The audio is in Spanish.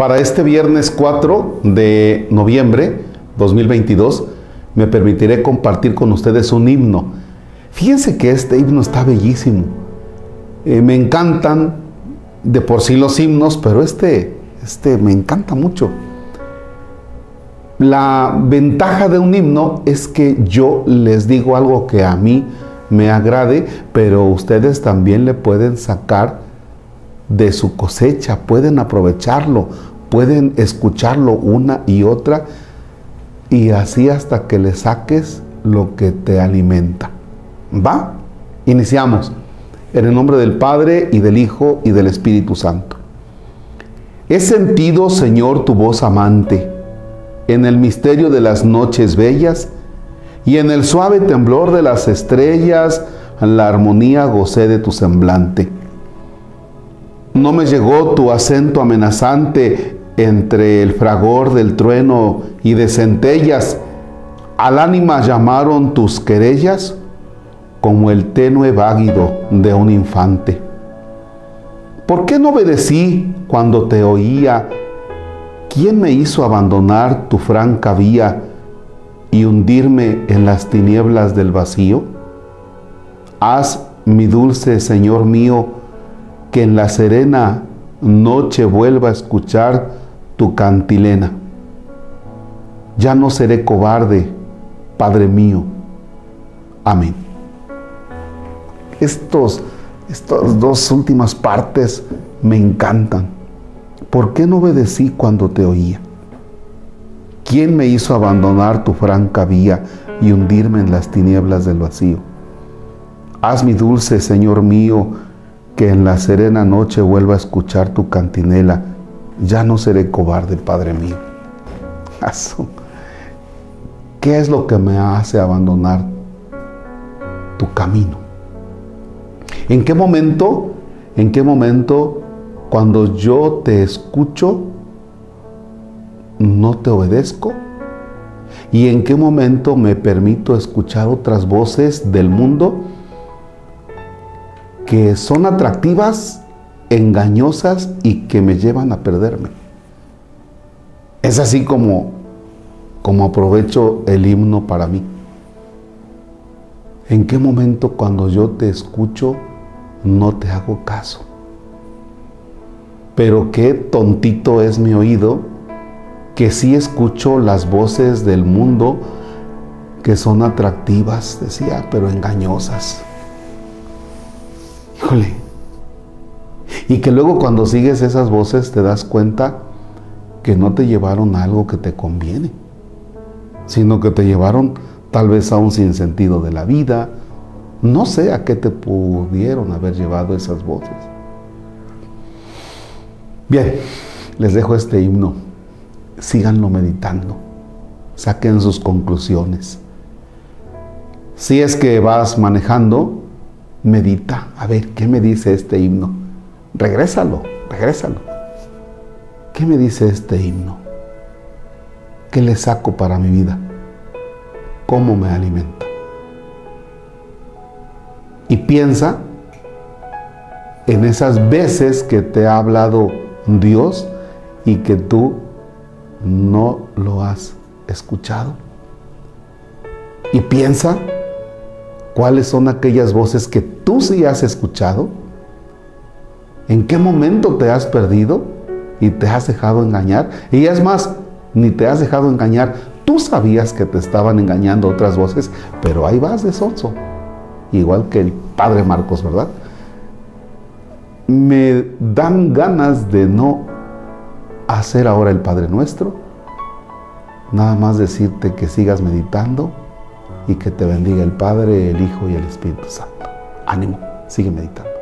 Para este viernes 4 de noviembre 2022 me permitiré compartir con ustedes un himno. Fíjense que este himno está bellísimo. Eh, me encantan de por sí los himnos, pero este, este me encanta mucho. La ventaja de un himno es que yo les digo algo que a mí me agrade, pero ustedes también le pueden sacar de su cosecha, pueden aprovecharlo, pueden escucharlo una y otra y así hasta que le saques lo que te alimenta. ¿Va? Iniciamos. En el nombre del Padre y del Hijo y del Espíritu Santo. He sentido, Señor, tu voz amante en el misterio de las noches bellas y en el suave temblor de las estrellas, la armonía gocé de tu semblante. No me llegó tu acento amenazante entre el fragor del trueno y de centellas. Al ánima llamaron tus querellas como el tenue váguido de un infante. ¿Por qué no obedecí cuando te oía ¿Quién me hizo abandonar tu franca vía y hundirme en las tinieblas del vacío? Haz, mi dulce Señor mío, que en la serena noche vuelva a escuchar tu cantilena. Ya no seré cobarde, Padre mío. Amén. Estos, estas dos últimas partes me encantan ¿por qué no obedecí cuando te oía? ¿Quién me hizo abandonar tu franca vía y hundirme en las tinieblas del vacío? Haz mi dulce Señor mío, que en la serena noche vuelva a escuchar tu cantinela. Ya no seré cobarde, Padre mío. ¿Qué es lo que me hace abandonar tu camino? ¿En qué momento, en qué momento cuando yo te escucho, no te obedezco. ¿Y en qué momento me permito escuchar otras voces del mundo que son atractivas, engañosas y que me llevan a perderme? Es así como, como aprovecho el himno para mí. ¿En qué momento cuando yo te escucho no te hago caso? pero qué tontito es mi oído que sí escucho las voces del mundo que son atractivas, decía, pero engañosas. Híjole. Y que luego cuando sigues esas voces te das cuenta que no te llevaron a algo que te conviene, sino que te llevaron tal vez a un sinsentido de la vida. No sé a qué te pudieron haber llevado esas voces. Bien, les dejo este himno. Síganlo meditando. Saquen sus conclusiones. Si es que vas manejando, medita. A ver, ¿qué me dice este himno? Regrésalo, regrésalo. ¿Qué me dice este himno? ¿Qué le saco para mi vida? ¿Cómo me alimenta? Y piensa en esas veces que te ha hablado Dios y que tú no lo has escuchado. Y piensa cuáles son aquellas voces que tú sí has escuchado. ¿En qué momento te has perdido y te has dejado engañar? Y es más, ni te has dejado engañar. Tú sabías que te estaban engañando otras voces, pero ahí vas de sonso. Igual que el padre Marcos, ¿verdad? me dan ganas de no hacer ahora el Padre Nuestro, nada más decirte que sigas meditando y que te bendiga el Padre, el Hijo y el Espíritu Santo. Ánimo, sigue meditando.